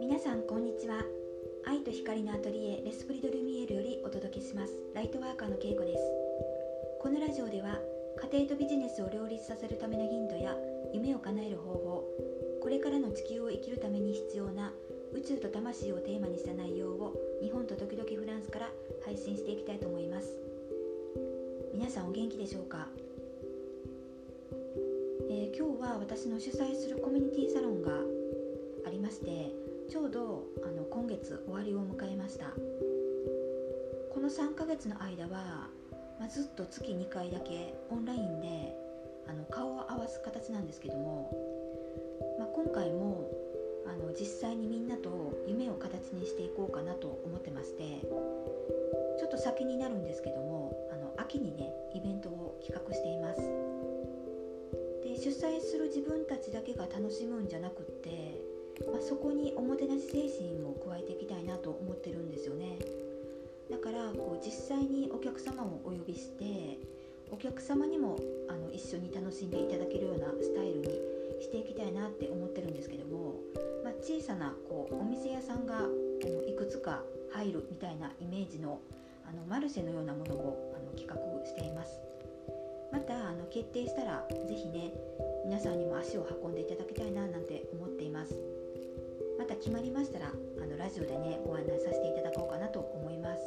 皆さんこんにちは。愛と光のアトリエレスプリドルミエルよりお届けします。ライトワーカーのけいこです。このラジオでは家庭とビジネスを両立させるためのヒントや夢を叶える方法これからの地球を生きるために必要な宇宙と魂をテーマにした内容を日本と時々フランスから配信していきたいと思います。皆さんお元気でしょうか、今日は私の主催するコミュニティサロンがありましてちょうどあの今月終わりを迎えました。この3ヶ月の間は、まあ、ずっと月2回だけオンラインであの顔を合わす形なんですけども、まあ、今回もあの実際にみんなと夢を形にしていこうかなと思ってましてちょっと先になるんですけどもあの秋にねイベントを企画しています。主催する自分たちだけが楽しむんじゃなくって、まあ、そこにおもてなし精神も加えていきたいなと思ってるんですよね。だからこう実際にお客様をお呼びしてお客様にもあの一緒に楽しんでいただけるようなスタイルにしていきたいなって思ってるんですけども、まあ、小さなこうお店屋さんがあのいくつか入るみたいなイメージのあのマルシェのようなものをあの企画しています。またあの決定したら是非ね皆さんにも足を運んでいただきたいななんて思っています。また決まりましたらあのラジオでねご案内させていただこうかなと思います。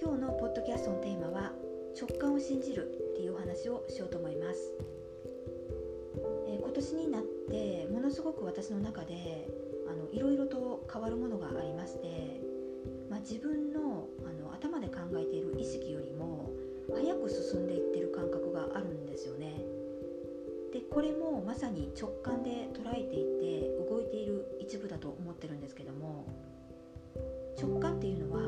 今日のポッドキャストのテーマは直感を信じるっていうお話をしようと思います、えー、今年になってものすごく私の中であのいろいろと変わるものがありましてまあ、自分のあの頭で考えている意識よりも早く進んでいってる感覚があるんですよね。でこれもまさに直感で捉えていて動いている一部だと思ってるんですけども直感っていうのは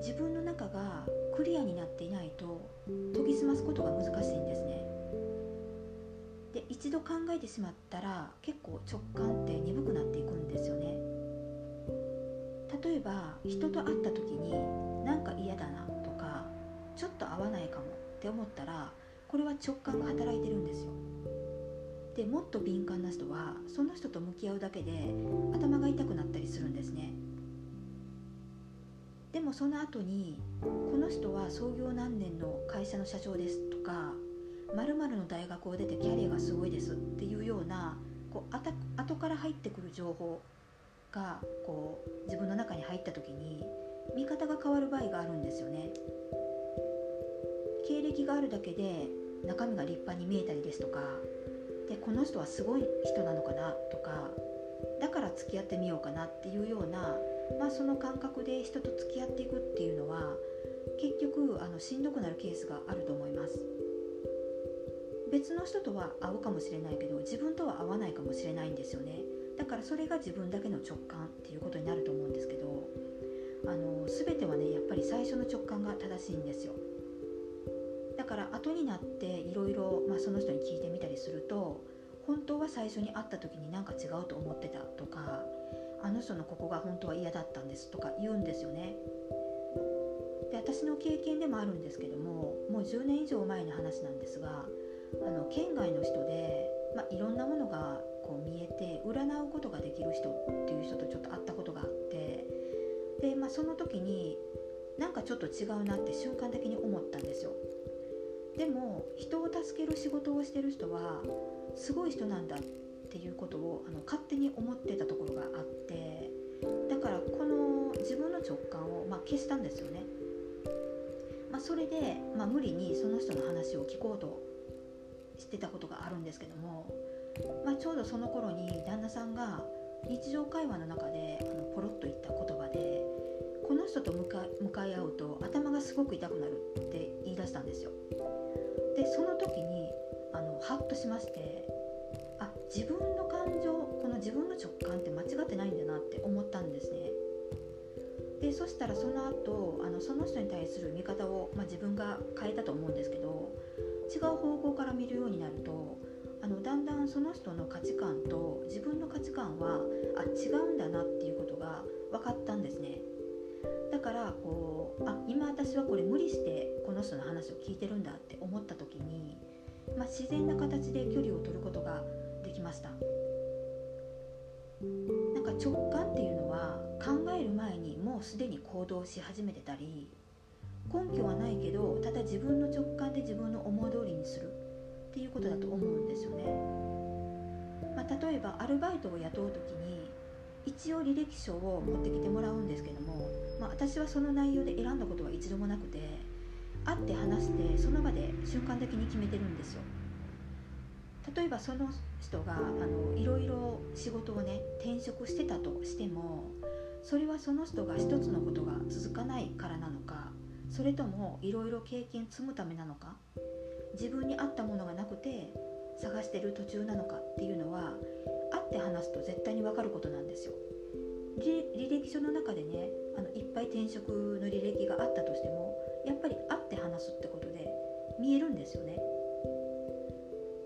自分の中がクリアになっていないと研ぎ澄ますことが難しいんですね。で一度考えてしまったら結構直感って鈍くなっていくんですよね。例えば人と会った時になんか嫌だなちょっと合わないかもって思ったらこれは直感が働いてるんですよ。でもっと敏感な人はその人と向き合うだけで頭が痛くなったりするんですね。でもその後にこの人は創業何年の会社の社長ですとか〇〇の大学を出てキャリアがすごいですっていうようなこう後から入ってくる情報がこう自分の中に入った時に見方が変わる場合があるんですよね。歴があるだけで中身が立派に見えたりですとかでこの人はすごい人なのかなとかだから付き合ってみようかなっていうような、まあ、その感覚で人と付き合っていくっていうのは結局あのしんどくなるケースがあると思います。別の人とは合うかもしれないけど自分とは合わないかもしれないんですよね。だからそれが自分だけの直感っていうことになると思うんですけどあの全てはねやっぱり最初の直感が正しいんですよ。から後になっていろいろその人に聞いてみたりすると本当は最初に会った時になんか違うと思ってたとかあの人のここが本当は嫌だったんですとか言うんですよね。で私の経験でもあるんですけどももう10年以上前の話なんですがあの県外の人で、まあ、いろんなものがこう見えて占うことができる人っていう人とちょっと会ったことがあってで、まあ、その時になんかちょっと違うなって瞬間的に思ったんですよ。でも人を助ける仕事をしてる人はすごい人なんだっていうことをあの勝手に思ってたところがあってだからこの自分の直感を、まあ、消したんですよね、まあ、それで、まあ、無理にその人の話を聞こうとしてたことがあるんですけどもまあ、ちょうどその頃に旦那さんが日常会話の中であのポロッと言った言葉でこの人と向か向かい合うと頭がすごく痛くなるってその時にあのハッとしましてあ自分の感情この自分の直感って間違ってないんだなって思ったんですね。でそしたらその後あのその人に対する見方を、まあ、自分が変えたと思うんですけど違う方向から見るようになるとあのだんだんその人の価値観と自分の価値観はあ違うんだなっていうことが分かったんですね。だからこうあ今私はこれ無理してこの人の話を聞いてるんだって思った時に、まあ、自然な形で距離を取ることができました。なんか直感っていうのは考える前にもうすでに行動し始めてたり根拠はないけどただ自分の直感で自分の思い通りにするっていうことだと思うんですよね、まあ、例えばアルバイトを雇う時に一応履歴書を持ってきてもらうんですけども、まあ、私はその内容で選んだことは一度もなくて会って話してその場で瞬間的に決めてるんですよ。例えばその人があのいろいろ仕事をね転職してたとしてもそれはその人が一つのことが続かないからなのかそれともいろいろ経験積むためなのか自分に合ったものがなくて探してる途中なのかっていうのは会って話すと絶対に分かることなんですよ。履歴書の中でねあのいっぱい転職の履歴があったとしてもやっぱり会って話すってことで見えるんですよね。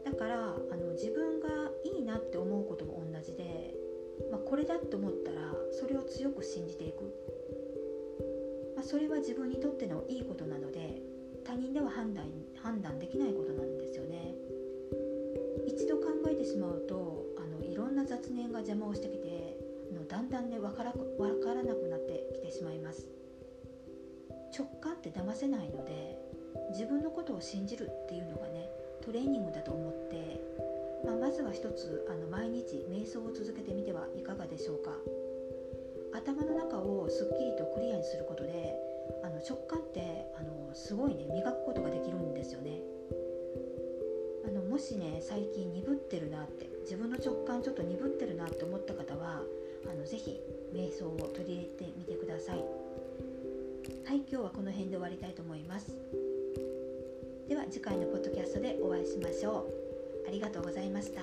だからあの自分がいいなって思うことも同じで、まあ、これだって思ったらそれを強く信じていく、まあ、それは自分にとってのいいことなので他人では判断判断できないことなんですよね。一度考えてしまうとあのいろんな雑念が邪魔をしてきてだんだんね分から分からなくなってきてしまいます。直感って騙せないので自分のことを信じるっていうのがねトレーニングだと思って、まあ、まずは一つあの毎日瞑想を続けてみてはいかがでしょうか。頭の中をすっきりとクリアにすることであの直感ってあのすごいね磨くことができるんですよね。あのもしね最近鈍ってるなって自分の直感ちょっと鈍ってるなって思った方はあのぜひ瞑想を取り入れてみてください。はい今日はこの辺で終わりたいと思います。では次回のポッドキャストでお会いしましょう。ありがとうございました。